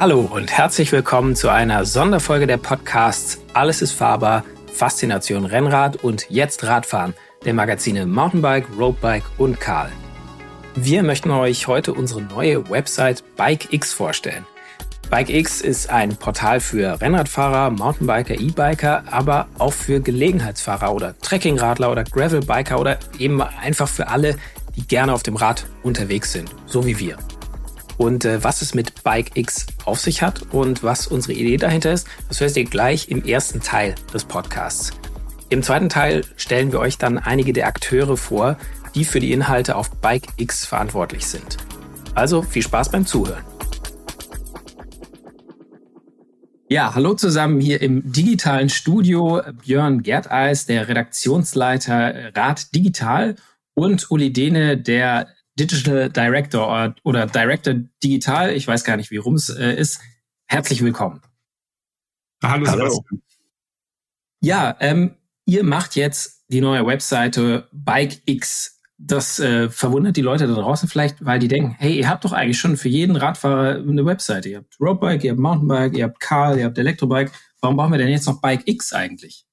Hallo und herzlich willkommen zu einer Sonderfolge der Podcasts Alles ist fahrbar, Faszination Rennrad und Jetzt Radfahren der Magazine Mountainbike, Roadbike und Karl. Wir möchten euch heute unsere neue Website BikeX vorstellen. BikeX ist ein Portal für Rennradfahrer, Mountainbiker, E-Biker, aber auch für Gelegenheitsfahrer oder Trekkingradler oder Gravelbiker oder eben einfach für alle, die gerne auf dem Rad unterwegs sind, so wie wir. Und äh, was es mit BikeX auf sich hat und was unsere Idee dahinter ist, das hört ihr gleich im ersten Teil des Podcasts. Im zweiten Teil stellen wir euch dann einige der Akteure vor, die für die Inhalte auf BikeX verantwortlich sind. Also viel Spaß beim Zuhören. Ja, hallo zusammen hier im digitalen Studio. Björn Gerteis, der Redaktionsleiter Rad Digital und Uli Dehne, der Digital Director oder, Director Digital, ich weiß gar nicht, wie rum es äh, ist. Herzlich willkommen. Hallo, Hallo. Ja, ähm, ihr macht jetzt die neue Webseite BikeX. Das äh, verwundert die Leute da draußen vielleicht, weil die denken, hey, ihr habt doch eigentlich schon für jeden Radfahrer eine Webseite. Ihr habt Roadbike, ihr habt Mountainbike, ihr habt Karl, ihr habt Elektrobike. Warum brauchen wir denn jetzt noch BikeX eigentlich?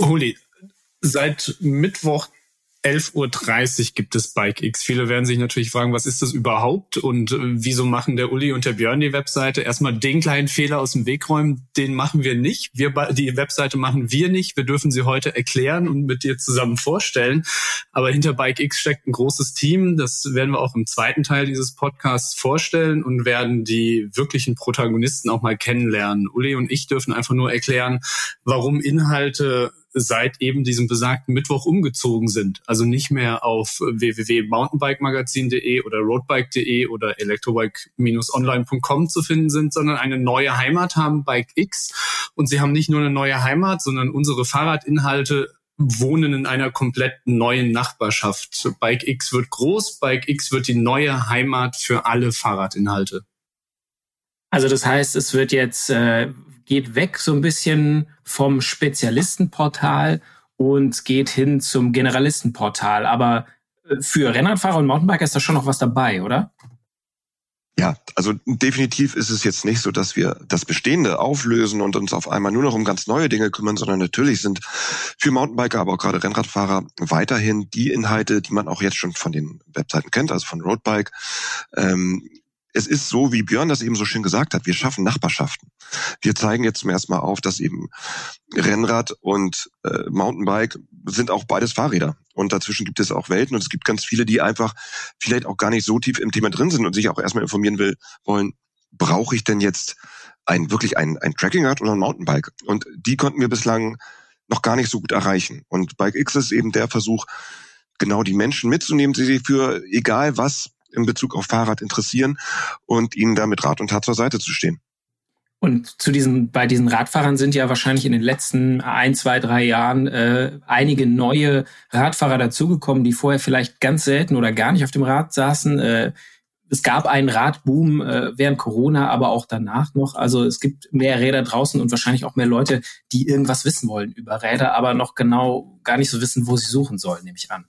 Holy, seit Mittwoch 11.30 Uhr gibt es Bike X. Viele werden sich natürlich fragen, was ist das überhaupt und äh, wieso machen der Uli und der Björn die Webseite? Erstmal den kleinen Fehler aus dem Weg räumen, den machen wir nicht. Wir, die Webseite machen wir nicht. Wir dürfen sie heute erklären und mit dir zusammen vorstellen. Aber hinter Bike X steckt ein großes Team. Das werden wir auch im zweiten Teil dieses Podcasts vorstellen und werden die wirklichen Protagonisten auch mal kennenlernen. Uli und ich dürfen einfach nur erklären, warum Inhalte seit eben diesem besagten Mittwoch umgezogen sind. Also nicht mehr auf www.mountainbikemagazin.de oder roadbike.de oder electrobike-online.com zu finden sind, sondern eine neue Heimat haben, Bike X. Und sie haben nicht nur eine neue Heimat, sondern unsere Fahrradinhalte wohnen in einer komplett neuen Nachbarschaft. Bike X wird groß, Bike X wird die neue Heimat für alle Fahrradinhalte. Also das heißt, es wird jetzt äh, geht weg so ein bisschen vom Spezialistenportal und geht hin zum Generalistenportal. Aber äh, für Rennradfahrer und Mountainbiker ist da schon noch was dabei, oder? Ja, also definitiv ist es jetzt nicht so, dass wir das Bestehende auflösen und uns auf einmal nur noch um ganz neue Dinge kümmern, sondern natürlich sind für Mountainbiker, aber auch gerade Rennradfahrer weiterhin die Inhalte, die man auch jetzt schon von den Webseiten kennt, also von Roadbike, ähm, es ist so, wie Björn das eben so schön gesagt hat, wir schaffen Nachbarschaften. Wir zeigen jetzt zum ersten Mal auf, dass eben Rennrad und äh, Mountainbike sind auch beides Fahrräder. Und dazwischen gibt es auch Welten und es gibt ganz viele, die einfach vielleicht auch gar nicht so tief im Thema drin sind und sich auch erstmal informieren will, wollen, brauche ich denn jetzt ein wirklich ein, ein Trackingrad oder ein Mountainbike? Und die konnten wir bislang noch gar nicht so gut erreichen. Und Bike X ist eben der Versuch, genau die Menschen mitzunehmen, die sich für egal was in Bezug auf Fahrrad interessieren und ihnen da mit Rat und Tat zur Seite zu stehen. Und zu diesen, bei diesen Radfahrern sind ja wahrscheinlich in den letzten ein, zwei, drei Jahren äh, einige neue Radfahrer dazugekommen, die vorher vielleicht ganz selten oder gar nicht auf dem Rad saßen. Äh, es gab einen Radboom äh, während Corona, aber auch danach noch. Also es gibt mehr Räder draußen und wahrscheinlich auch mehr Leute, die irgendwas wissen wollen über Räder, aber noch genau gar nicht so wissen, wo sie suchen sollen, nehme ich an.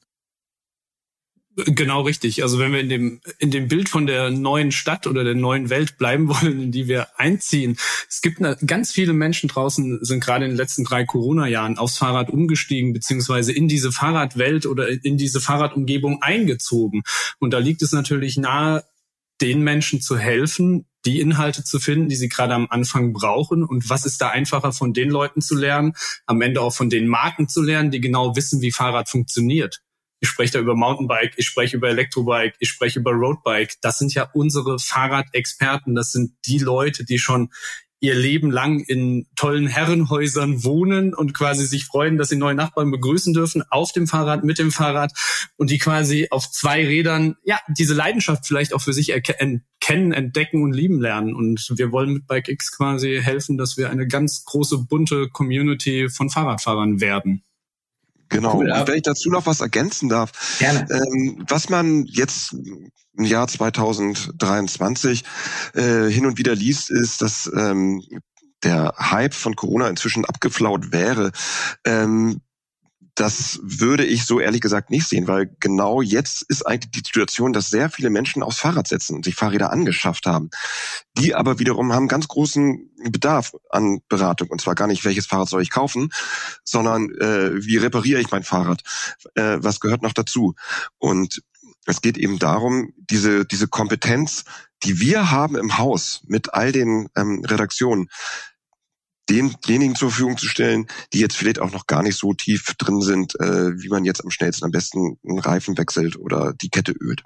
Genau richtig. Also wenn wir in dem, in dem Bild von der neuen Stadt oder der neuen Welt bleiben wollen, in die wir einziehen. Es gibt eine, ganz viele Menschen draußen, sind gerade in den letzten drei Corona-Jahren aufs Fahrrad umgestiegen, beziehungsweise in diese Fahrradwelt oder in diese Fahrradumgebung eingezogen. Und da liegt es natürlich nahe, den Menschen zu helfen, die Inhalte zu finden, die sie gerade am Anfang brauchen. Und was ist da einfacher von den Leuten zu lernen, am Ende auch von den Marken zu lernen, die genau wissen, wie Fahrrad funktioniert ich spreche da über Mountainbike, ich spreche über Elektrobike, ich spreche über Roadbike. Das sind ja unsere Fahrradexperten. Das sind die Leute, die schon ihr Leben lang in tollen Herrenhäusern wohnen und quasi sich freuen, dass sie neue Nachbarn begrüßen dürfen auf dem Fahrrad, mit dem Fahrrad und die quasi auf zwei Rädern, ja, diese Leidenschaft vielleicht auch für sich erkennen, entdecken und lieben lernen. Und wir wollen mit Bike X quasi helfen, dass wir eine ganz große, bunte Community von Fahrradfahrern werden. Genau. Cool, und wenn ich dazu noch was ergänzen darf, Gerne. Ähm, was man jetzt im Jahr 2023 äh, hin und wieder liest, ist, dass ähm, der Hype von Corona inzwischen abgeflaut wäre. Ähm, das würde ich so ehrlich gesagt nicht sehen, weil genau jetzt ist eigentlich die Situation, dass sehr viele Menschen aufs Fahrrad setzen und sich Fahrräder angeschafft haben. Die aber wiederum haben ganz großen Bedarf an Beratung. Und zwar gar nicht, welches Fahrrad soll ich kaufen, sondern äh, wie repariere ich mein Fahrrad? Äh, was gehört noch dazu? Und es geht eben darum, diese, diese Kompetenz, die wir haben im Haus mit all den ähm, Redaktionen, denjenigen zur Verfügung zu stellen, die jetzt vielleicht auch noch gar nicht so tief drin sind, äh, wie man jetzt am schnellsten am besten einen Reifen wechselt oder die Kette ölt.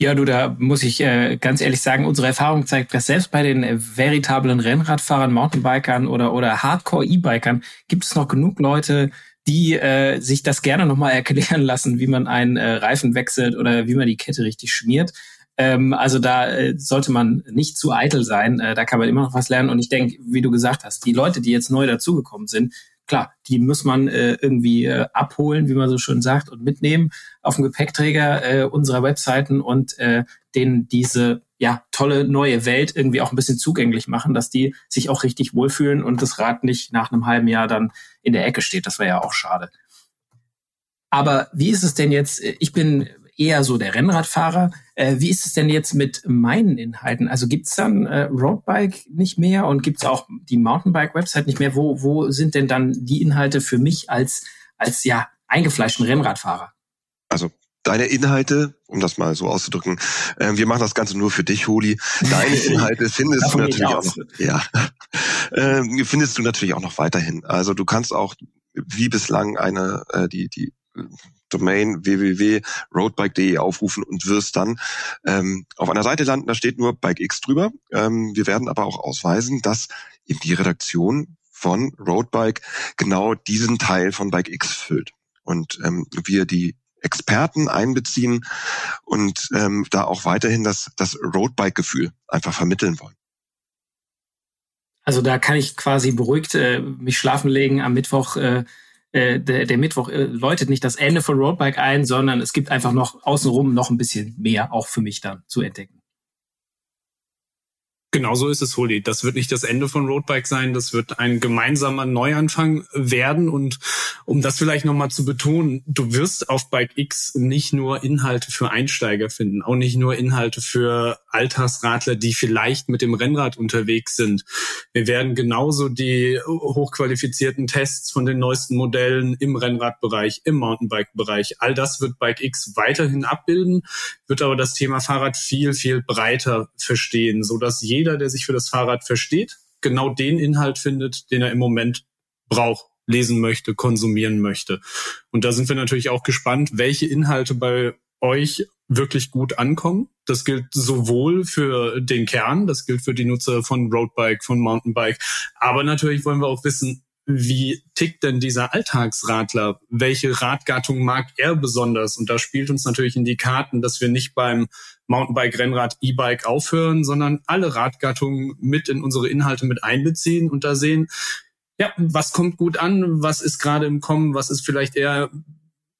Ja, du, da muss ich äh, ganz ehrlich sagen, unsere Erfahrung zeigt, dass selbst bei den äh, veritablen Rennradfahrern, Mountainbikern oder, oder Hardcore-E-Bikern gibt es noch genug Leute, die äh, sich das gerne nochmal erklären lassen, wie man einen äh, Reifen wechselt oder wie man die Kette richtig schmiert. Ähm, also da äh, sollte man nicht zu eitel sein. Äh, da kann man immer noch was lernen. Und ich denke, wie du gesagt hast, die Leute, die jetzt neu dazugekommen sind, klar, die muss man äh, irgendwie äh, abholen, wie man so schön sagt, und mitnehmen auf dem Gepäckträger äh, unserer Webseiten und äh, denen diese ja tolle neue Welt irgendwie auch ein bisschen zugänglich machen, dass die sich auch richtig wohlfühlen und das Rad nicht nach einem halben Jahr dann in der Ecke steht. Das wäre ja auch schade. Aber wie ist es denn jetzt? Ich bin eher so der Rennradfahrer. Äh, wie ist es denn jetzt mit meinen Inhalten? Also gibt's dann äh, Roadbike nicht mehr und gibt's auch die Mountainbike-Website nicht mehr? Wo, wo sind denn dann die Inhalte für mich als, als ja eingefleischten Rennradfahrer? Also deine Inhalte, um das mal so auszudrücken, äh, wir machen das Ganze nur für dich, Holi. Deine Inhalte findest du natürlich auch noch. Ja, äh, findest du natürlich auch noch weiterhin. Also du kannst auch wie bislang eine äh, die die Domain www.roadbike.de aufrufen und wirst dann ähm, auf einer Seite landen, da steht nur Bike X drüber. Ähm, wir werden aber auch ausweisen, dass eben die Redaktion von Roadbike genau diesen Teil von Bike X füllt. Und ähm, wir die Experten einbeziehen und ähm, da auch weiterhin das, das Roadbike-Gefühl einfach vermitteln wollen. Also da kann ich quasi beruhigt äh, mich schlafen legen am Mittwoch. Äh, äh, der, der Mittwoch äh, läutet nicht das Ende von Roadbike ein, sondern es gibt einfach noch außenrum noch ein bisschen mehr, auch für mich dann zu entdecken. Genau so ist es, Holi. Das wird nicht das Ende von Roadbike sein, das wird ein gemeinsamer Neuanfang werden. Und um das vielleicht nochmal zu betonen, du wirst auf Bike X nicht nur Inhalte für Einsteiger finden, auch nicht nur Inhalte für Alltagsradler, die vielleicht mit dem Rennrad unterwegs sind. Wir werden genauso die hochqualifizierten Tests von den neuesten Modellen im Rennradbereich, im Mountainbike-Bereich, all das wird Bike X weiterhin abbilden, wird aber das Thema Fahrrad viel, viel breiter verstehen, so dass jeder jeder, der sich für das Fahrrad versteht, genau den Inhalt findet, den er im Moment braucht, lesen möchte, konsumieren möchte. Und da sind wir natürlich auch gespannt, welche Inhalte bei euch wirklich gut ankommen. Das gilt sowohl für den Kern, das gilt für die Nutzer von Roadbike, von Mountainbike, aber natürlich wollen wir auch wissen, wie tickt denn dieser Alltagsradler? Welche Radgattung mag er besonders? Und da spielt uns natürlich in die Karten, dass wir nicht beim Mountainbike, Rennrad, E-Bike aufhören, sondern alle Radgattungen mit in unsere Inhalte mit einbeziehen und da sehen, ja, was kommt gut an, was ist gerade im Kommen, was ist vielleicht eher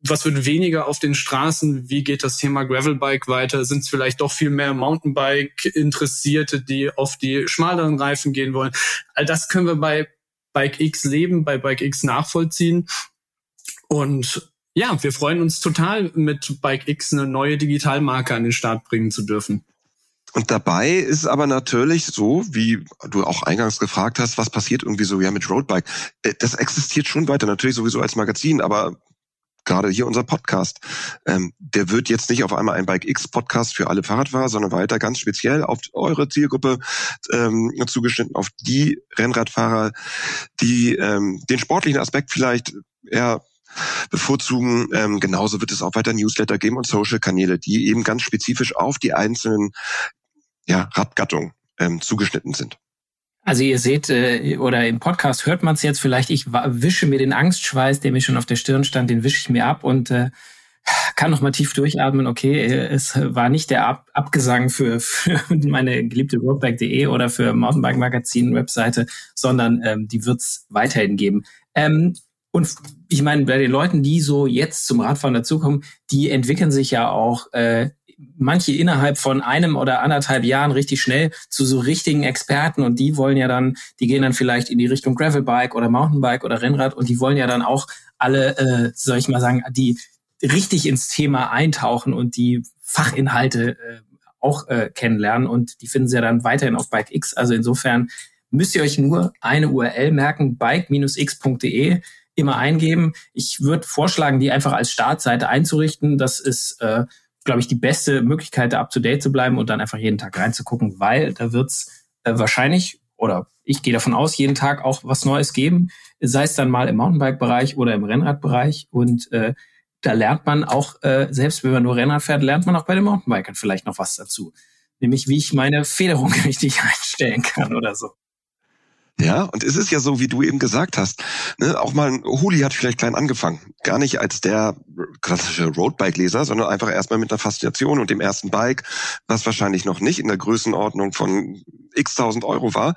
was wird weniger auf den Straßen? Wie geht das Thema Gravelbike weiter? Sind es vielleicht doch viel mehr Mountainbike-Interessierte, die auf die schmaleren Reifen gehen wollen? All das können wir bei Bike X leben, bei Bike X nachvollziehen. Und ja, wir freuen uns total, mit Bike X eine neue Digitalmarke an den Start bringen zu dürfen. Und dabei ist aber natürlich so, wie du auch eingangs gefragt hast, was passiert irgendwie so ja mit Roadbike. Äh, das existiert schon weiter, natürlich sowieso als Magazin, aber gerade hier unser Podcast, ähm, der wird jetzt nicht auf einmal ein Bike X Podcast für alle Fahrradfahrer, sondern weiter ganz speziell auf eure Zielgruppe ähm, zugeschnitten, auf die Rennradfahrer, die ähm, den sportlichen Aspekt vielleicht eher bevorzugen. Ähm, genauso wird es auch weiter Newsletter geben und Social-Kanäle, die eben ganz spezifisch auf die einzelnen ja, Radgattungen ähm, zugeschnitten sind. Also ihr seht, äh, oder im Podcast hört man es jetzt vielleicht, ich wische mir den Angstschweiß, der mir schon auf der Stirn stand, den wische ich mir ab und äh, kann noch mal tief durchatmen. Okay, äh, es war nicht der ab Abgesang für, für meine geliebte roadbike.de oder für Mountainbike Magazin Webseite, sondern ähm, die wird's weiterhin geben. Ähm, und ich meine, bei den Leuten, die so jetzt zum Radfahren dazukommen, die entwickeln sich ja auch äh, manche innerhalb von einem oder anderthalb Jahren richtig schnell zu so richtigen Experten. Und die wollen ja dann, die gehen dann vielleicht in die Richtung Gravelbike oder Mountainbike oder Rennrad. Und die wollen ja dann auch alle, äh, soll ich mal sagen, die richtig ins Thema eintauchen und die Fachinhalte äh, auch äh, kennenlernen. Und die finden Sie ja dann weiterhin auf BikeX. Also insofern müsst ihr euch nur eine URL merken, bike-x.de immer eingeben. Ich würde vorschlagen, die einfach als Startseite einzurichten. Das ist, äh, glaube ich, die beste Möglichkeit, da up-to-date zu bleiben und dann einfach jeden Tag reinzugucken, weil da wird's äh, wahrscheinlich oder ich gehe davon aus, jeden Tag auch was Neues geben, sei es dann mal im Mountainbike-Bereich oder im Rennradbereich. Und äh, da lernt man auch, äh, selbst wenn man nur Rennrad fährt, lernt man auch bei den Mountainbikern vielleicht noch was dazu. Nämlich, wie ich meine Federung richtig einstellen kann oder so. Ja, und es ist ja so, wie du eben gesagt hast. Ne, auch mal Huli hat vielleicht klein angefangen. Gar nicht als der klassische Roadbike-Leser, sondern einfach erstmal mit einer Faszination und dem ersten Bike, was wahrscheinlich noch nicht in der Größenordnung von x tausend Euro war.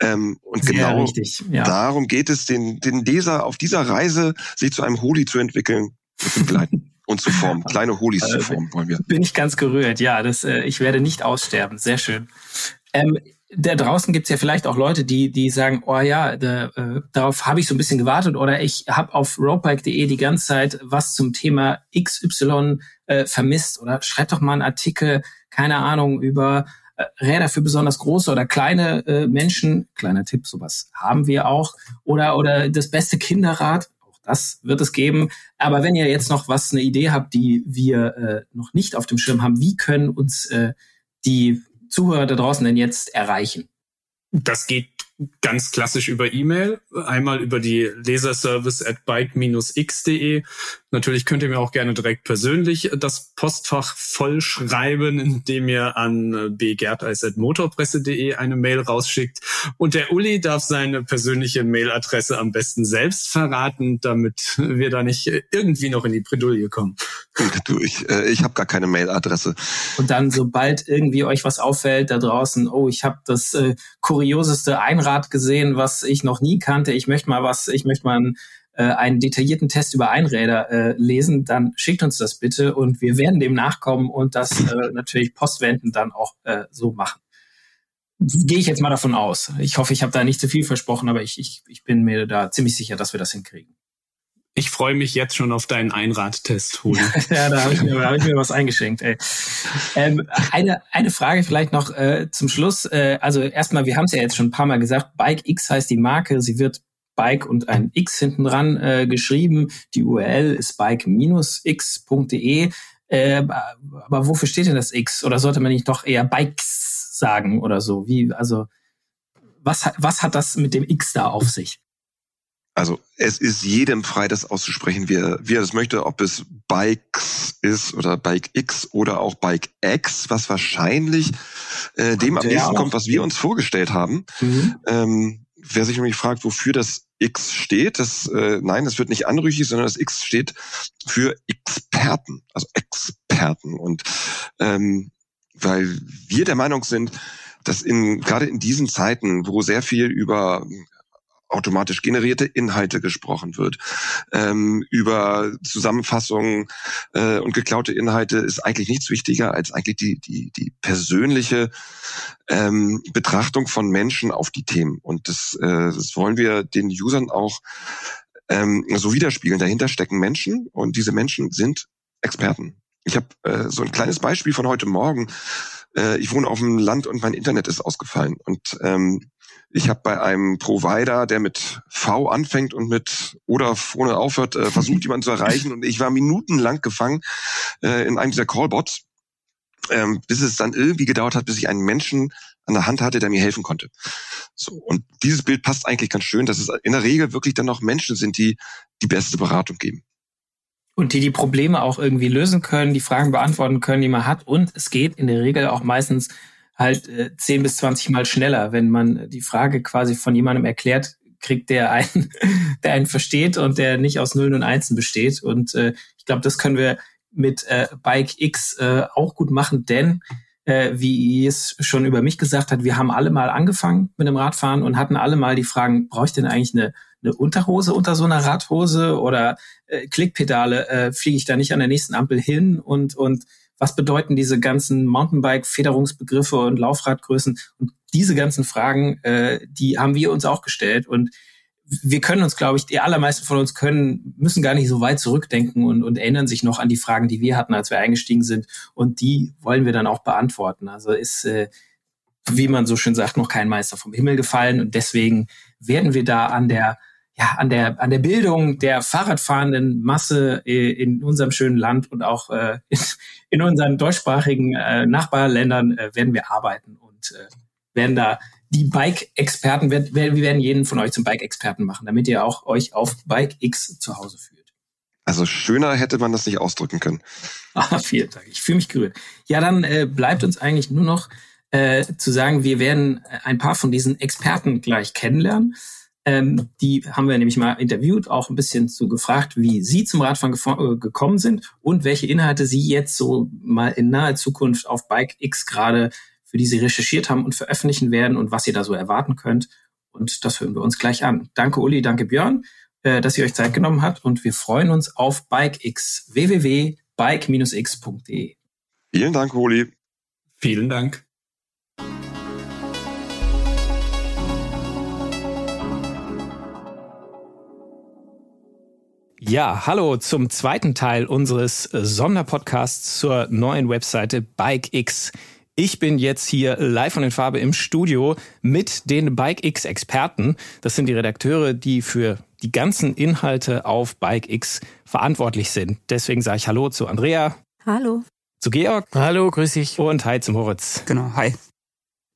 Ähm, und Sehr genau richtig, ja. darum geht es, den, den Leser auf dieser Reise, sich zu einem Holi zu entwickeln und zu begleiten. und zu formen, kleine Holis zu äh, formen wollen wir. Bin ich ganz gerührt, ja. Das, äh, ich werde nicht aussterben. Sehr schön. Ähm, da draußen gibt's ja vielleicht auch Leute, die, die sagen, oh ja, da, äh, darauf habe ich so ein bisschen gewartet oder ich habe auf roadbike.de die ganze Zeit was zum Thema XY äh, vermisst oder schreibt doch mal einen Artikel, keine Ahnung, über äh, Räder für besonders große oder kleine äh, Menschen. Kleiner Tipp, sowas haben wir auch. Oder, oder das beste Kinderrad. Auch das wird es geben. Aber wenn ihr jetzt noch was, eine Idee habt, die wir äh, noch nicht auf dem Schirm haben, wie können uns äh, die Zuhörer da draußen denn jetzt erreichen? Das geht ganz klassisch über E-Mail, einmal über die Leserservice at bike-x.de. Natürlich könnt ihr mir auch gerne direkt persönlich das Postfach vollschreiben, indem ihr an bgerteis.motorpresse.de eine Mail rausschickt. Und der Uli darf seine persönliche Mailadresse am besten selbst verraten, damit wir da nicht irgendwie noch in die Bredouille kommen. Du, ich, äh, ich habe gar keine Mailadresse. Und dann, sobald irgendwie euch was auffällt da draußen, oh, ich habe das äh, kurioseste Einrad gesehen, was ich noch nie kannte, ich möchte mal was, ich möchte mal einen, äh, einen detaillierten Test über Einräder äh, lesen, dann schickt uns das bitte und wir werden dem nachkommen und das äh, natürlich postwendend dann auch äh, so machen. Gehe ich jetzt mal davon aus. Ich hoffe, ich habe da nicht zu viel versprochen, aber ich, ich, ich bin mir da ziemlich sicher, dass wir das hinkriegen. Ich freue mich jetzt schon auf deinen Einradtest, Holi. ja, da habe ich, mir, hab ich mir was eingeschenkt. Ey. Ähm, eine, eine Frage vielleicht noch äh, zum Schluss. Äh, also erstmal, wir haben es ja jetzt schon ein paar Mal gesagt, Bike X heißt die Marke. Sie wird Bike und ein X hinten dran äh, geschrieben. Die URL ist bike-x.de. Äh, aber wofür steht denn das X? Oder sollte man nicht doch eher Bikes sagen oder so? Wie, also, was, was hat das mit dem X da auf sich? Also es ist jedem frei, das auszusprechen, wie er, wie er das möchte, ob es Bikes ist oder Bike X oder auch Bike X, was wahrscheinlich äh, dem am nächsten kommt, was wir uns vorgestellt haben. Mhm. Ähm, wer sich nämlich fragt, wofür das X steht, das äh, nein, das wird nicht anrüchig, sondern das X steht für Experten, also Experten. Und ähm, weil wir der Meinung sind, dass in gerade in diesen Zeiten, wo sehr viel über automatisch generierte Inhalte gesprochen wird. Ähm, über Zusammenfassungen äh, und geklaute Inhalte ist eigentlich nichts wichtiger als eigentlich die, die, die persönliche ähm, Betrachtung von Menschen auf die Themen. Und das, äh, das wollen wir den Usern auch ähm, so widerspiegeln. Dahinter stecken Menschen und diese Menschen sind Experten. Ich habe äh, so ein kleines Beispiel von heute Morgen. Äh, ich wohne auf dem Land und mein Internet ist ausgefallen. Und ähm, ich habe bei einem Provider, der mit V anfängt und mit oder vorne aufhört, äh, versucht, jemanden zu erreichen. Und ich war minutenlang gefangen äh, in einem dieser Callbots, ähm, bis es dann irgendwie gedauert hat, bis ich einen Menschen an der Hand hatte, der mir helfen konnte. So und dieses Bild passt eigentlich ganz schön, dass es in der Regel wirklich dann noch Menschen sind, die die beste Beratung geben. Und die die Probleme auch irgendwie lösen können, die Fragen beantworten können, die man hat. Und es geht in der Regel auch meistens halt äh, 10 bis 20 Mal schneller, wenn man die Frage quasi von jemandem erklärt kriegt, der einen, der einen versteht und der nicht aus Nullen und Einsen besteht. Und äh, ich glaube, das können wir mit äh, Bike X äh, auch gut machen, denn äh, wie es schon über mich gesagt hat, wir haben alle mal angefangen mit dem Radfahren und hatten alle mal die Fragen, brauche ich denn eigentlich eine, eine Unterhose unter so einer Radhose oder äh, Klickpedale, äh, fliege ich da nicht an der nächsten Ampel hin und, und was bedeuten diese ganzen Mountainbike-Federungsbegriffe und Laufradgrößen und diese ganzen Fragen, äh, die haben wir uns auch gestellt und wir können uns, glaube ich, die allermeisten von uns können, müssen gar nicht so weit zurückdenken und, und erinnern sich noch an die Fragen, die wir hatten, als wir eingestiegen sind. Und die wollen wir dann auch beantworten. Also ist, äh, wie man so schön sagt, noch kein Meister vom Himmel gefallen. Und deswegen werden wir da an der ja, an der, an der Bildung der Fahrradfahrenden Masse äh, in unserem schönen Land und auch äh, in unseren deutschsprachigen äh, Nachbarländern äh, werden wir arbeiten und werden da die Bike-Experten, wir werden jeden von euch zum Bike-Experten machen, damit ihr auch euch auf Bike X zu Hause fühlt. Also schöner hätte man das nicht ausdrücken können. Ah, vielen Dank. Ich fühle mich gerührt. Ja, dann bleibt uns eigentlich nur noch zu sagen, wir werden ein paar von diesen Experten gleich kennenlernen. Ähm, die haben wir nämlich mal interviewt, auch ein bisschen zu gefragt, wie sie zum Radfahren äh, gekommen sind und welche Inhalte sie jetzt so mal in naher Zukunft auf Bike X gerade für die sie recherchiert haben und veröffentlichen werden und was ihr da so erwarten könnt. Und das hören wir uns gleich an. Danke Uli, danke Björn, äh, dass ihr euch Zeit genommen habt und wir freuen uns auf BikeX www.bike-x.de. Vielen Dank, Uli. Vielen Dank. Ja, hallo zum zweiten Teil unseres Sonderpodcasts zur neuen Webseite BikeX. Ich bin jetzt hier live von den Farbe im Studio mit den Bike X Experten. Das sind die Redakteure, die für die ganzen Inhalte auf Bike X verantwortlich sind. Deswegen sage ich Hallo zu Andrea. Hallo. Zu Georg. Hallo, grüß dich. Und hi zum Moritz. Genau, hi.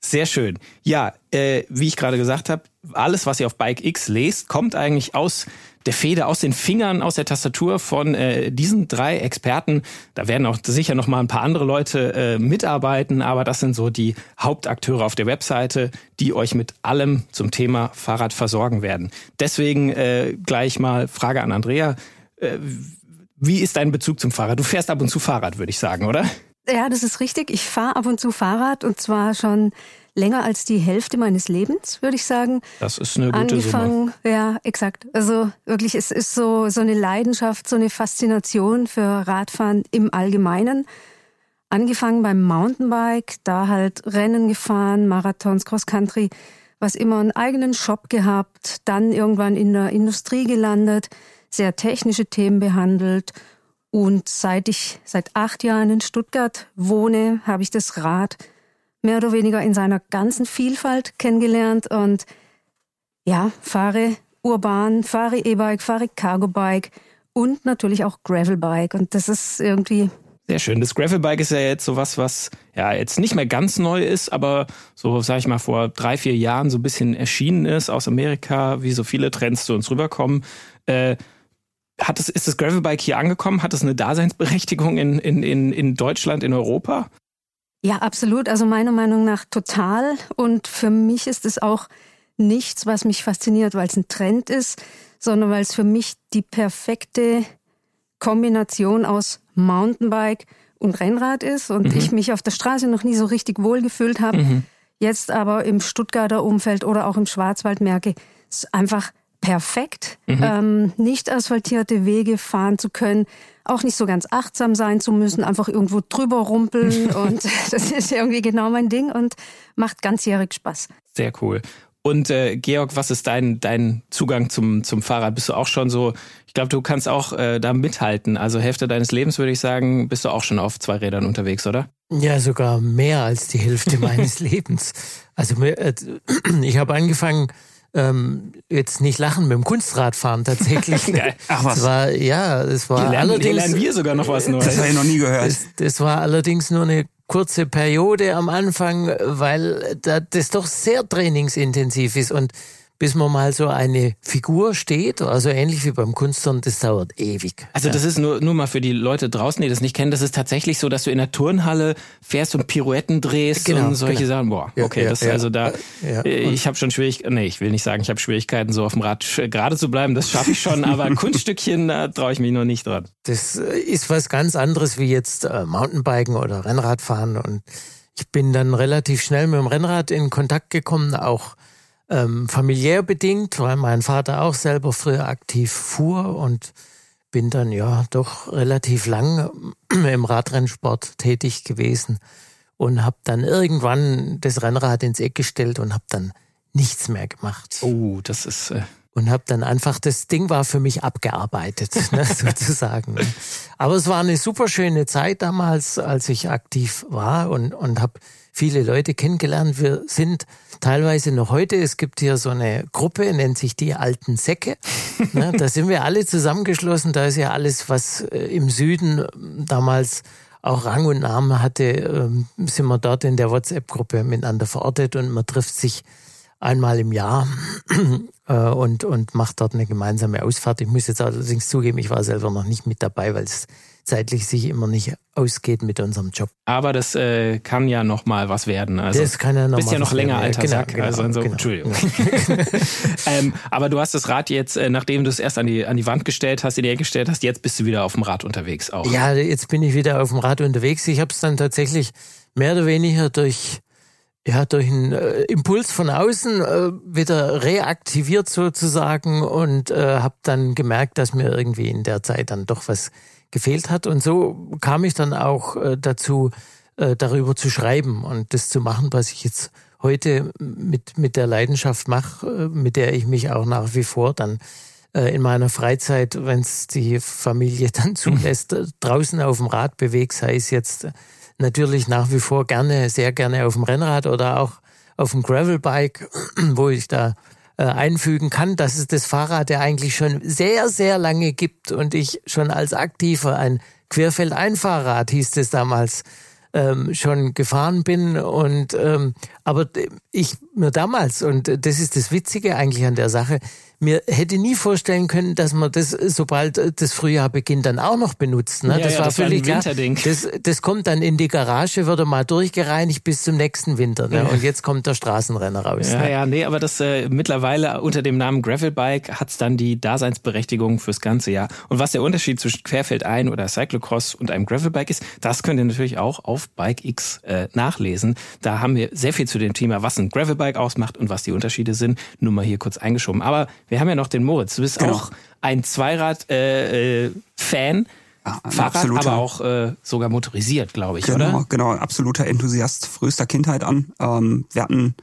Sehr schön. Ja, äh, wie ich gerade gesagt habe, alles, was ihr auf Bike X lest, kommt eigentlich aus der Feder aus den Fingern, aus der Tastatur von äh, diesen drei Experten. Da werden auch sicher noch mal ein paar andere Leute äh, mitarbeiten, aber das sind so die Hauptakteure auf der Webseite, die euch mit allem zum Thema Fahrrad versorgen werden. Deswegen äh, gleich mal Frage an Andrea. Äh, wie ist dein Bezug zum Fahrrad? Du fährst ab und zu Fahrrad, würde ich sagen, oder? Ja, das ist richtig. Ich fahre ab und zu Fahrrad und zwar schon länger als die Hälfte meines Lebens, würde ich sagen. Das ist eine gute Angefangen, Summe. ja, exakt. Also wirklich, es ist so, so eine Leidenschaft, so eine Faszination für Radfahren im Allgemeinen. Angefangen beim Mountainbike, da halt Rennen gefahren, Marathons, Cross-Country, was immer einen eigenen Shop gehabt, dann irgendwann in der Industrie gelandet, sehr technische Themen behandelt und seit ich seit acht Jahren in Stuttgart wohne, habe ich das Rad mehr oder weniger in seiner ganzen Vielfalt kennengelernt und ja, fahre urban, fahre E-Bike, fahre Cargo-Bike und natürlich auch Gravel-Bike und das ist irgendwie sehr schön. Das Gravelbike ist ja jetzt sowas, was ja jetzt nicht mehr ganz neu ist, aber so, sag ich mal, vor drei, vier Jahren so ein bisschen erschienen ist aus Amerika, wie so viele Trends zu uns rüberkommen. Äh, hat es, ist das Gravelbike hier angekommen? Hat es eine Daseinsberechtigung in, in, in, in Deutschland, in Europa? Ja, absolut. Also meiner Meinung nach total. Und für mich ist es auch nichts, was mich fasziniert, weil es ein Trend ist, sondern weil es für mich die perfekte Kombination aus Mountainbike und Rennrad ist und mhm. ich mich auf der Straße noch nie so richtig wohl gefühlt habe. Mhm. Jetzt aber im Stuttgarter Umfeld oder auch im Schwarzwald merke, es ist einfach perfekt, mhm. ähm, nicht asphaltierte Wege fahren zu können, auch nicht so ganz achtsam sein zu müssen, einfach irgendwo drüber rumpeln und das ist irgendwie genau mein Ding und macht ganzjährig Spaß. Sehr cool. Und äh, Georg, was ist dein, dein Zugang zum, zum Fahrrad? Bist du auch schon so, ich glaube, du kannst auch äh, da mithalten. Also Hälfte deines Lebens, würde ich sagen, bist du auch schon auf zwei Rädern unterwegs, oder? Ja, sogar mehr als die Hälfte meines Lebens. Also äh, ich habe angefangen, ähm, jetzt nicht lachen mit dem Kunstradfahren tatsächlich. Ach was. Es war, ja, es war lernen, allerdings. Lernen wir sogar noch was Neues. Das habe ich noch nie gehört. Das, das war allerdings nur eine kurze Periode am Anfang, weil das doch sehr trainingsintensiv ist und bis man mal so eine Figur steht, also ähnlich wie beim Kunstturnen, das dauert ewig. Also das ist nur, nur mal für die Leute draußen, die das nicht kennen, das ist tatsächlich so, dass du in der Turnhalle fährst und Pirouetten drehst genau, und solche genau. Sachen. Boah, okay, ja, das ja, also da, ja, ich habe schon Schwierigkeiten, nee, ich will nicht sagen, ich habe Schwierigkeiten, so auf dem Rad gerade zu bleiben, das schaffe ich schon, aber Kunststückchen, da traue ich mich noch nicht dran. Das äh, ist was ganz anderes wie jetzt äh, Mountainbiken oder Rennradfahren und ich bin dann relativ schnell mit dem Rennrad in Kontakt gekommen, auch ähm, familiär bedingt, weil mein Vater auch selber früher aktiv fuhr und bin dann ja doch relativ lang im Radrennsport tätig gewesen und habe dann irgendwann das Rennrad ins Eck gestellt und habe dann nichts mehr gemacht. Oh, das ist. Äh und habe dann einfach, das Ding war für mich abgearbeitet, ne, sozusagen. Aber es war eine super schöne Zeit damals, als ich aktiv war und, und habe viele Leute kennengelernt. Wir sind teilweise noch heute, es gibt hier so eine Gruppe, nennt sich die Alten Säcke. Ne, da sind wir alle zusammengeschlossen. Da ist ja alles, was äh, im Süden damals auch Rang und Namen hatte, ähm, sind wir dort in der WhatsApp-Gruppe miteinander verortet und man trifft sich einmal im Jahr äh, und, und macht dort eine gemeinsame Ausfahrt. Ich muss jetzt allerdings zugeben, ich war selber noch nicht mit dabei, weil es zeitlich sich immer nicht ausgeht mit unserem Job. Aber das äh, kann ja noch mal was werden. Also, das kann ja noch bist ja noch länger werden. alter genau, Sack. Genau, also so, genau, Entschuldigung. Genau. ähm, aber du hast das Rad jetzt, äh, nachdem du es erst an die, an die Wand gestellt hast, in die Ecke gestellt hast, jetzt bist du wieder auf dem Rad unterwegs auch. Ja, jetzt bin ich wieder auf dem Rad unterwegs. Ich habe es dann tatsächlich mehr oder weniger durch ja, durch einen äh, Impuls von außen äh, wieder reaktiviert sozusagen und äh, habe dann gemerkt, dass mir irgendwie in der Zeit dann doch was gefehlt hat. Und so kam ich dann auch äh, dazu, äh, darüber zu schreiben und das zu machen, was ich jetzt heute mit, mit der Leidenschaft mache, äh, mit der ich mich auch nach wie vor dann äh, in meiner Freizeit, wenn es die Familie dann zulässt, äh, draußen auf dem Rad bewege, sei es jetzt natürlich nach wie vor gerne, sehr gerne auf dem Rennrad oder auch auf dem Gravelbike, wo ich da äh, einfügen kann, dass es das Fahrrad ja eigentlich schon sehr, sehr lange gibt und ich schon als Aktiver ein Querfeldeinfahrrad hieß es damals ähm, schon gefahren bin. Und ähm, aber ich mir damals und das ist das Witzige eigentlich an der Sache mir hätte nie vorstellen können, dass man das, sobald das Frühjahr beginnt, dann auch noch benutzt. Ne? Ja, das ja, war das war völlig ein klar. Winterding. Das, das kommt dann in die Garage, wird er mal durchgereinigt bis zum nächsten Winter. Ne? Und jetzt kommt der Straßenrenner raus. Ja, ne? ja, nee, aber das äh, mittlerweile unter dem Namen Gravelbike hat's dann die Daseinsberechtigung fürs ganze Jahr. Und was der Unterschied zwischen Querfeldein oder Cyclocross und einem Gravelbike ist, das könnt ihr natürlich auch auf Bike X äh, nachlesen. Da haben wir sehr viel zu dem Thema, was ein Gravelbike ausmacht und was die Unterschiede sind. Nur mal hier kurz eingeschoben. Aber wir haben ja noch den Moritz. Du bist Genau. auch ein Zweirad-Fan. Äh, äh, Fan. Fahrrad, absoluter- aber auch äh, sogar motorisiert, glaube ich, Genau, oder? genau, absoluter Enthusiast frühester Kindheit an. Ähm, wir hatten,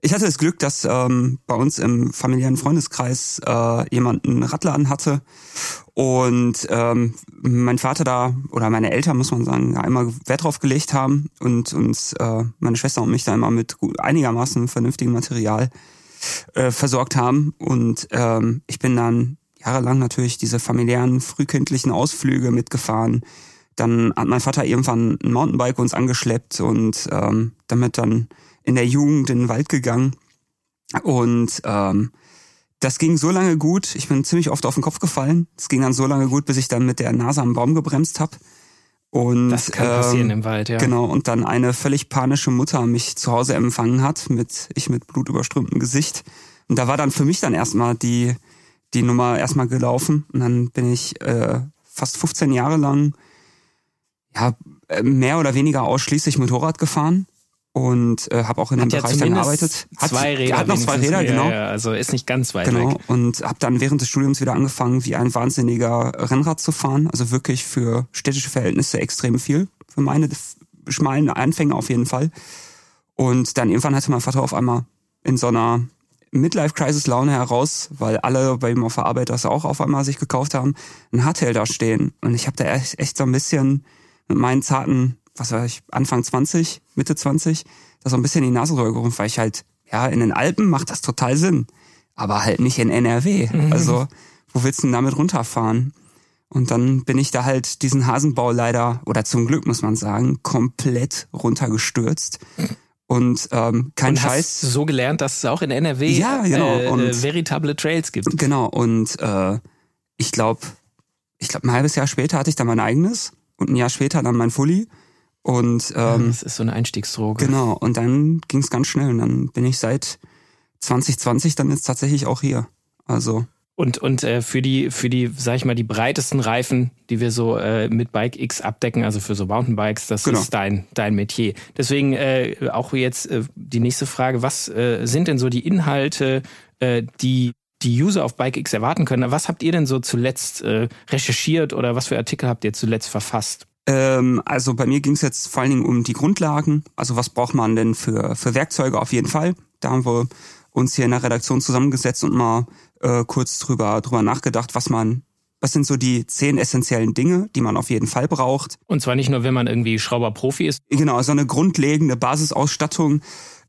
ich hatte das Glück, dass ähm, bei uns im familiären Freundeskreis äh, jemand einen Radladen hatte und ähm, mein Vater da oder meine Eltern muss man sagen, da immer Wert drauf gelegt haben und uns äh, meine Schwester und mich da immer mit gut, einigermaßen vernünftigem Material äh, versorgt haben und ähm, ich bin dann jahrelang natürlich diese familiären frühkindlichen Ausflüge mitgefahren. Dann hat mein Vater irgendwann ein Mountainbike uns angeschleppt und ähm, damit dann in der Jugend in den Wald gegangen. Und ähm, das ging so lange gut, ich bin ziemlich oft auf den Kopf gefallen. Es ging dann so lange gut, bis ich dann mit der Nase am Baum gebremst habe. Und Das kann passieren ähm, im Wald, ja. Genau, und dann eine völlig panische Mutter mich zu Hause empfangen hat, mit ich mit blutüberströmtem Gesicht. Und da war dann für mich dann erstmal die, die Nummer erstmal gelaufen. Und dann bin ich äh, fast 15 Jahre lang ja, äh, mehr oder weniger ausschließlich Motorrad gefahren und äh, habe auch in dem Hat ja Bereich dann gearbeitet. Hat, zwei Räder. hat noch zwei. Räder, genau. Ja, ja, also ist nicht ganz weit Genau, weg. und habe dann während des Studiums wieder angefangen, wie ein wahnsinniger Rennrad zu fahren. Also wirklich für städtische Verhältnisse extrem viel. Für meine schmalen Anfänge auf jeden Fall. Und dann irgendwann hatte mein Vater auf einmal in so einer Midlife-Crisis-Laune heraus, weil alle bei ihm auf der Arbeit das auch auf einmal sich gekauft haben, ein Hardtail da stehen. Und ich habe da echt, echt so ein bisschen mit meinen zarten, was weiß ich, Anfang 20, Mitte 20, da so ein bisschen in die Nase gerufen, weil ich halt, ja, in den Alpen macht das total Sinn aber halt nicht in NRW. Also, wo willst du denn damit runterfahren? Und dann bin ich da halt diesen Hasenbau leider, oder zum Glück muss man sagen, komplett runtergestürzt. Und ähm, kein und Scheiß. hast so gelernt, dass es auch in NRW Ja, genau. äh, Und- äh, veritable Trails gibt. Genau, und äh, ich glaube, ich glaube, ein halbes Jahr später hatte ich dann mein eigenes und ein Jahr später dann mein Fully. Und ähm, das ist so eine Einstiegsdroge. genau, und dann ging es ganz schnell. Und dann bin ich seit 2020 dann jetzt tatsächlich auch hier. Also Und, und äh, für die, für die, sag ich mal, die breitesten Reifen, die wir so äh, mit Bike X abdecken, also für so Mountainbikes, das Genau. ist dein, dein Metier. Deswegen äh, auch jetzt äh, die nächste Frage, was äh, sind denn so die Inhalte, äh, die die User auf Bike X erwarten können? Was habt ihr denn so zuletzt äh, recherchiert oder was für Artikel habt ihr zuletzt verfasst? Ähm, also bei mir ging es jetzt vor allen Dingen um die Grundlagen. Also was braucht man denn für, für Werkzeuge auf jeden Fall? Da haben wir uns hier in der Redaktion zusammengesetzt und mal äh, kurz drüber, drüber nachgedacht, was man was sind so die zehn essentiellen Dinge, die man auf jeden Fall braucht? Und zwar nicht nur, wenn man irgendwie Schrauberprofi ist. Genau, so also eine grundlegende Basisausstattung,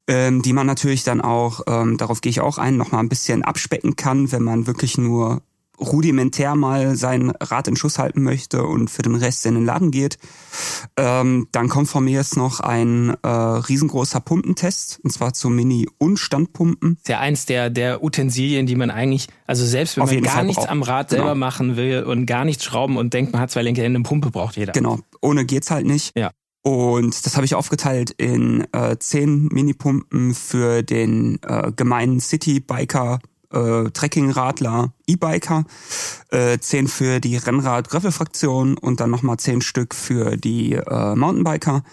ähm, die man natürlich dann auch, ähm, darauf gehe ich auch ein, nochmal ein bisschen abspecken kann, wenn man wirklich nur rudimentär mal sein Rad in Schuss halten möchte und für den Rest in den Laden geht. Ähm, dann kommt von mir jetzt noch ein äh, riesengroßer Pumpentest, und zwar zu Mini- und Standpumpen. ist ja eins der, der Utensilien, die man eigentlich, also selbst wenn man gar Fall nichts braucht. am Rad Genau. selber machen will und gar nichts schrauben und denkt, man hat zwei linke Hände, eine Pumpe braucht jeder. Genau, ohne geht's halt nicht. Ja. Und das habe ich aufgeteilt in äh, zehn Minipumpen für den äh, gemeinen City-Biker, äh, Trekkingradler, E-Biker, äh, zehn für die Rennrad-Gravel-Fraktion und dann nochmal zehn Stück für die äh, Mountainbiker.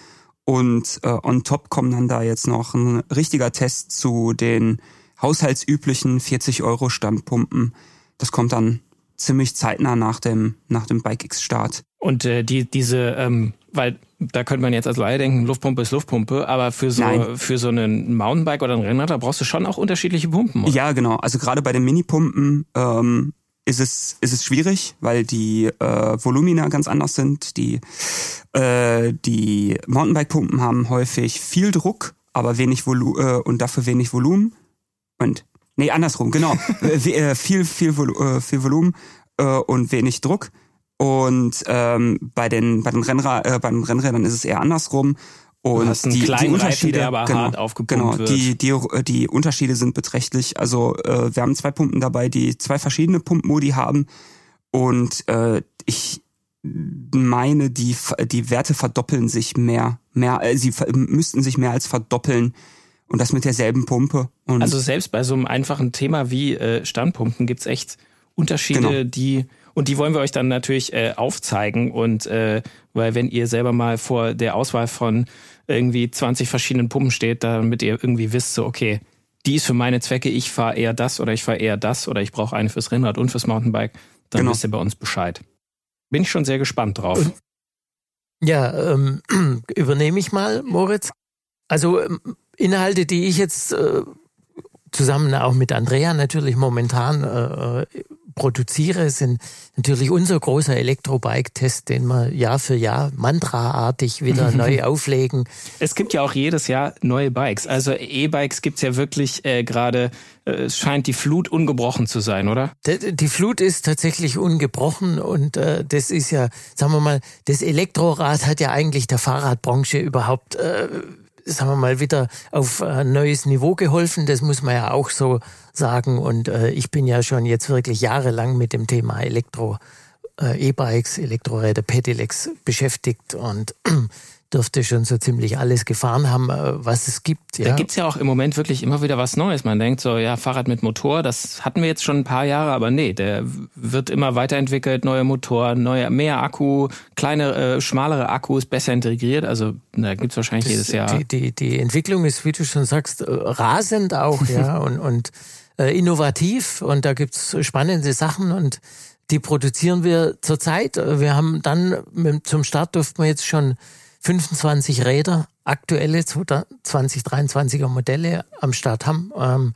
Und äh, on top kommen dann da jetzt noch ein richtiger Test zu den haushaltsüblichen 40 Euro Standpumpen. Das kommt dann ziemlich zeitnah nach dem, nach dem Bike-X-Start. Und äh, die, diese, ähm, weil da könnte man jetzt als Laie denken, Luftpumpe ist Luftpumpe, aber für so, Nein. für so einen Mountainbike oder ein Rennrad, da brauchst du schon auch unterschiedliche Pumpen. Oder? Ja, genau. Also gerade bei den Minipumpen ähm, ist es ist es schwierig, weil die äh, Volumina ganz anders sind. Die äh, die Mountainbike-Pumpen haben häufig viel Druck, aber wenig Volu äh, und dafür wenig Volumen. Und nee, andersrum, genau. We- äh, viel viel äh, viel Volumen äh, und wenig Druck. Und ähm, bei den bei den Rennrad äh, bei den Rennrädern ist es eher andersrum. Und hast einen die, die Reifen, Unterschiede, aber genau, genau. Die, die, die Unterschiede sind beträchtlich. Also äh, wir haben zwei Pumpen dabei, die zwei verschiedene Pumpmodi haben. Und äh, ich meine, die, die Werte verdoppeln sich mehr. mehr äh, sie ver- müssten sich mehr als verdoppeln. Und das mit derselben Pumpe. Und Also selbst bei so einem einfachen Thema wie äh, Standpumpen gibt's echt Unterschiede, Genau. die und die wollen wir euch dann natürlich äh, aufzeigen und äh, weil wenn ihr selber mal vor der Auswahl von irgendwie 20 verschiedenen Pumpen steht, damit ihr irgendwie wisst, so okay, die ist für meine Zwecke, ich fahre eher das oder ich fahre eher das oder ich brauche eine fürs Rennrad und fürs Mountainbike, dann Genau. wisst ihr bei uns Bescheid. Bin ich schon sehr gespannt drauf. Ja, ähm, übernehme ich mal, Moritz. Also ähm, Inhalte, die ich jetzt äh, zusammen auch mit Andrea natürlich momentan äh, produziere, sind natürlich unser großer Elektrobike-Test, den wir Jahr für Jahr mantraartig wieder neu auflegen. Es gibt ja auch jedes Jahr neue Bikes. Also E-Bikes gibt's ja wirklich äh, gerade, äh, es scheint die Flut ungebrochen zu sein, oder? Die, die Flut ist tatsächlich ungebrochen und äh, das ist ja, sagen wir mal, das Elektrorad hat ja eigentlich der Fahrradbranche überhaupt, äh, sagen wir mal, wieder auf ein neues Niveau geholfen. Das muss man ja auch so sagen. Und äh, ich bin ja schon jetzt wirklich jahrelang mit dem Thema Elektro, äh, Elektroräder, Pedelecs beschäftigt und dürfte schon so ziemlich alles gefahren haben, äh, was es gibt. Ja. Da gibt's ja auch im Moment wirklich immer wieder was Neues. Man denkt so, ja, Fahrrad mit Motor, das hatten wir jetzt schon ein paar Jahre, aber nee, der wird immer weiterentwickelt, neue Motoren, neue, mehr Akku, kleine, äh, schmalere Akkus, besser integriert. Also da gibt's wahrscheinlich jedes Jahr. Die, die, die Entwicklung ist, wie du schon sagst, äh, rasend auch, ja, und, und äh, innovativ und da gibt's spannende Sachen und die produzieren wir zurzeit. Wir haben dann mit, zum Start durften wir jetzt schon 25 Räder, aktuelle 2023er Modelle am Start haben. Ähm,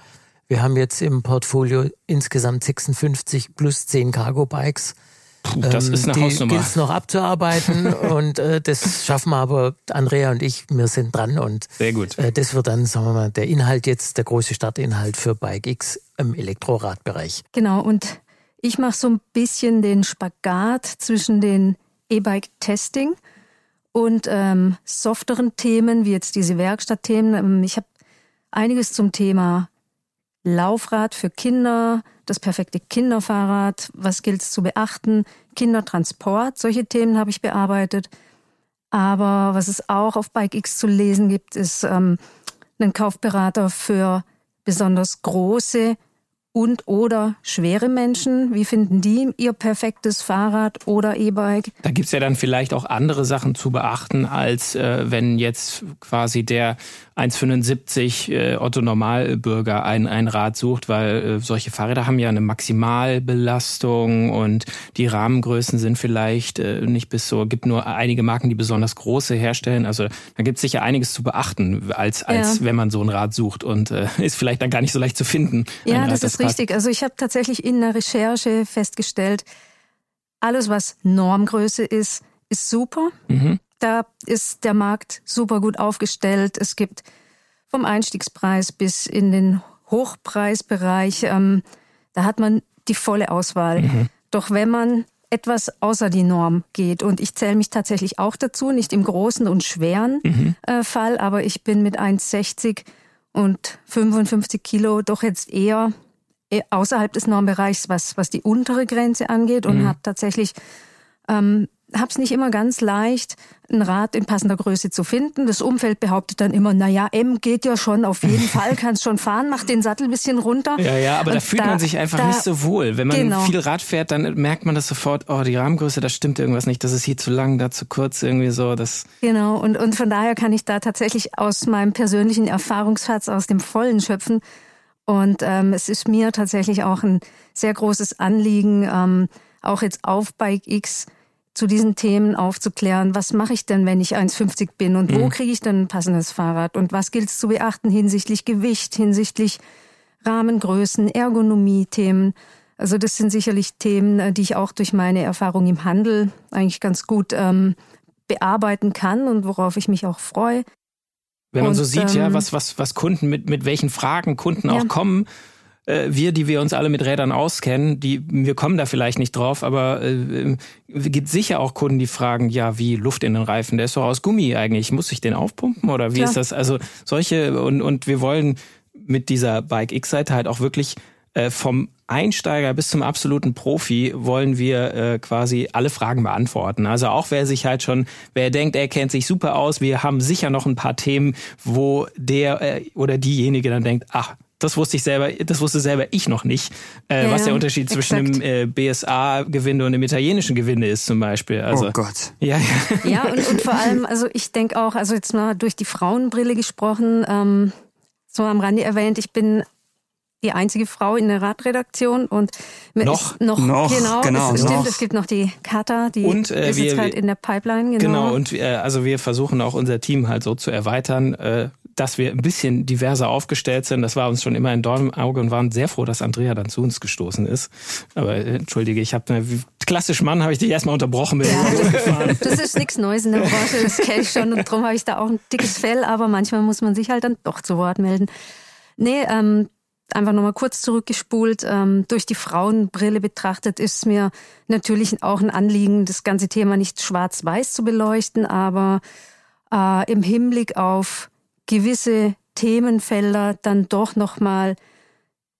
wir haben jetzt im Portfolio insgesamt 56 plus 10 Cargo-Bikes. Puh, das ist eine Ähm, die Hausnummer. gilt's noch abzuarbeiten und äh, das schaffen wir aber, Andrea und ich, wir sind dran und Sehr gut. äh, das wird dann, sagen wir mal, der Inhalt jetzt, der große Startinhalt für Bike X im Elektroradbereich. Genau, und ich mache so ein bisschen den Spagat zwischen den E-Bike-Testing und ähm, softeren Themen, wie jetzt diese Werkstattthemen. Ähm, Ich habe einiges zum Thema Laufrad für Kinder, das perfekte Kinderfahrrad, was gilt es zu beachten, Kindertransport, solche Themen habe ich bearbeitet. Aber was es auch auf Bike X zu lesen gibt, ist ähm, ein Kaufberater für besonders große und oder schwere Menschen. Wie finden die ihr perfektes Fahrrad oder E-Bike? Da gibt's ja dann vielleicht auch andere Sachen zu beachten, als äh, wenn jetzt quasi der 1,75 äh, Otto Normalbürger ein, ein Rad sucht, weil äh, solche Fahrräder haben ja eine Maximalbelastung und die Rahmengrößen sind vielleicht äh, nicht bis so, gibt nur einige Marken, die besonders große herstellen. Also da gibt's sicher einiges zu beachten, als, als Ja. wenn man so ein Rad sucht und äh, ist vielleicht dann gar nicht so leicht zu finden. Ja, Rad, das ist richtig. Also ich habe tatsächlich in der Recherche festgestellt, alles, was Normgröße ist, ist super. Mhm. Da ist der Markt super gut aufgestellt. Es gibt vom Einstiegspreis bis in den Hochpreisbereich, ähm, da hat man die volle Auswahl. Mhm. Doch wenn man etwas außer die Norm geht. Und ich zähle mich tatsächlich auch dazu, nicht im großen und schweren mhm. äh, Fall, aber ich bin mit 1,60 und 55 Kilo doch jetzt eher außerhalb des Normbereichs, was, was die untere Grenze angeht und mhm. habe tatsächlich ähm, habe es nicht immer ganz leicht, ein Rad in passender Größe zu finden. Das Umfeld behauptet dann immer, na ja, M geht ja schon, auf jeden Fall, kannst schon fahren, mach den Sattel ein bisschen runter. Ja, ja, aber und da fühlt da, man sich einfach da, nicht so wohl. Wenn man genau. viel Rad fährt, dann merkt man das sofort, oh, die Rahmengröße, da stimmt irgendwas nicht, das ist hier zu lang, da zu kurz, irgendwie so. Das genau, und, und von daher kann ich da tatsächlich aus meinem persönlichen Erfahrungsschatz aus dem Vollen schöpfen. Und ähm, es ist mir tatsächlich auch ein sehr großes Anliegen, ähm, auch jetzt auf Bike X zu diesen Themen aufzuklären. Was mache ich denn, wenn ich 1,50 bin und mhm. wo kriege ich denn ein passendes Fahrrad und was gilt es zu beachten hinsichtlich Gewicht, hinsichtlich Rahmengrößen, Ergonomie-Themen. Also das sind sicherlich Themen, äh, die ich auch durch meine Erfahrung im Handel eigentlich ganz gut ähm, bearbeiten kann und worauf ich mich auch freue. Wenn man und, so sieht, ähm, ja, was, was, was Kunden mit, mit welchen Fragen Kunden ja. auch kommen, äh, wir, die wir uns alle mit Rädern auskennen, die wir kommen da vielleicht nicht drauf, aber äh, gibt sicher auch Kunden, die fragen, ja, wie Luft in den Reifen, der ist doch aus Gummi eigentlich, muss ich den aufpumpen oder wie Klar. ist das? Also solche und und wir wollen mit dieser Bike X-Seite halt auch wirklich äh, vom Einsteiger bis zum absoluten Profi wollen wir äh, quasi alle Fragen beantworten. Also auch wer sich halt schon, wer denkt, er kennt sich super aus, wir haben sicher noch ein paar Themen, wo der äh, oder diejenige dann denkt, ach, das wusste ich selber, das wusste selber ich noch nicht, äh, ja, was der Unterschied exakt. zwischen dem äh, BSA-Gewinde und dem italienischen Gewinde ist zum Beispiel. Also, oh Gott. Ja, ja. ja und, und vor allem, also ich denke auch, also jetzt mal durch die Frauenbrille gesprochen, ähm, so am Rande erwähnt, ich bin die einzige Frau in der Radredaktion und noch, noch, noch genau, genau es, stimmt, noch. es gibt noch die Kata, die und, äh, ist wir, jetzt halt in der Pipeline. Genau, genau und äh, also wir versuchen auch unser Team halt so zu erweitern, äh, dass wir ein bisschen diverser aufgestellt sind. Das war uns schon immer ein Dorn im Auge und waren sehr froh, dass Andrea dann zu uns gestoßen ist. Aber äh, entschuldige, ich habe klassisch Mann, habe ich dich erstmal unterbrochen mit ja, Das ist nichts Neues in der Branche, das kenne ich schon und darum habe ich da auch ein dickes Fell, aber manchmal muss man sich halt dann doch zu Wort melden. Nee, ähm, einfach nochmal kurz zurückgespult, ähm, durch die Frauenbrille betrachtet, ist mir natürlich auch ein Anliegen, das ganze Thema nicht schwarz-weiß zu beleuchten, aber äh, im Hinblick auf gewisse Themenfelder dann doch nochmal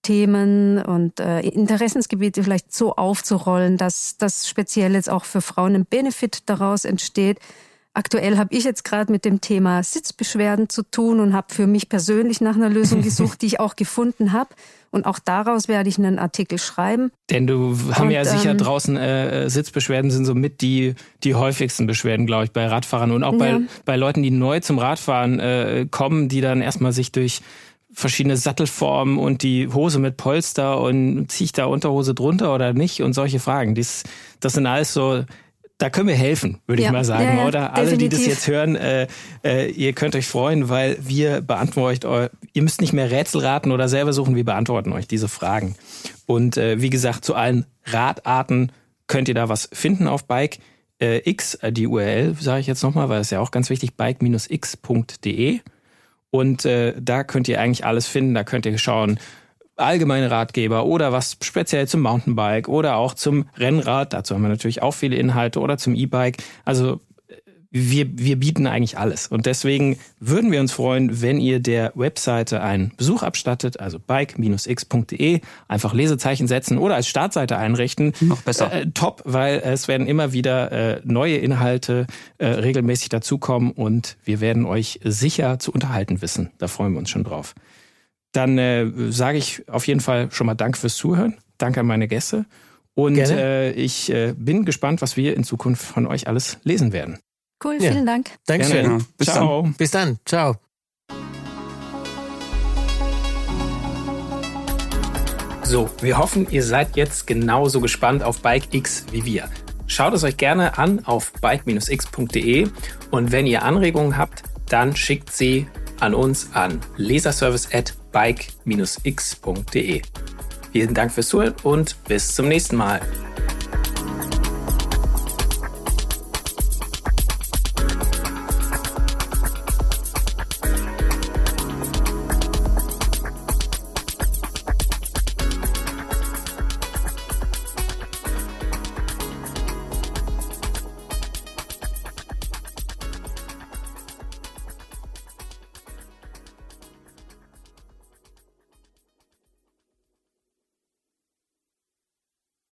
Themen und äh, Interessensgebiete vielleicht so aufzurollen, dass das speziell jetzt auch für Frauen ein Benefit daraus entsteht. Aktuell habe ich jetzt gerade mit dem Thema Sitzbeschwerden zu tun und habe für mich persönlich nach einer Lösung gesucht, die ich auch gefunden habe. Und auch daraus werde ich einen Artikel schreiben. Denn du haben und, ja sicher ähm, draußen äh, Sitzbeschwerden sind so mit die die häufigsten Beschwerden, glaube ich, bei Radfahrern und auch ja. bei bei Leuten, die neu zum Radfahren äh, kommen, die dann erstmal sich durch verschiedene Sattelformen und die Hose mit Polster und ziehe ich da Unterhose drunter oder nicht und solche Fragen. Das, das sind alles so da können wir helfen, würde ja. ich mal sagen, ja, oder? Alle, die das jetzt hören, äh, äh, ihr könnt euch freuen, weil wir beantworten euch, ihr müsst nicht mehr Rätsel raten oder selber suchen, wir beantworten euch diese Fragen. Und äh, wie gesagt, zu allen Radarten könnt ihr da was finden auf Bike äh, X, äh, die URL sage ich jetzt nochmal, weil es ja auch ganz wichtig, bike-x.de. Und äh, da könnt ihr eigentlich alles finden, da könnt ihr schauen, allgemeine Ratgeber oder was speziell zum Mountainbike oder auch zum Rennrad. Dazu haben wir natürlich auch viele Inhalte oder zum E-Bike. Also wir, wir bieten eigentlich alles. Und deswegen würden wir uns freuen, wenn ihr der Webseite einen Besuch abstattet, also bike-x.de, einfach Lesezeichen setzen oder als Startseite einrichten. Noch besser. Äh, top, weil es werden immer wieder äh, neue Inhalte äh, regelmäßig dazukommen und wir werden euch sicher zu unterhalten wissen. Da freuen wir uns schon drauf. Dann äh, sage ich auf jeden Fall schon mal Dank fürs Zuhören. Danke an meine Gäste. Und äh, ich äh, bin gespannt, was wir in Zukunft von euch alles lesen werden. Cool, ja. vielen Dank. Dankeschön. Bis Ciao. Dann. Bis dann. Ciao. So, wir hoffen, ihr seid jetzt genauso gespannt auf Bike X wie wir. Schaut es euch gerne an auf bike-x.de und wenn ihr Anregungen habt, dann schickt sie an uns an leserservice bike-x.de. Vielen Dank fürs Zuhören und bis zum nächsten Mal.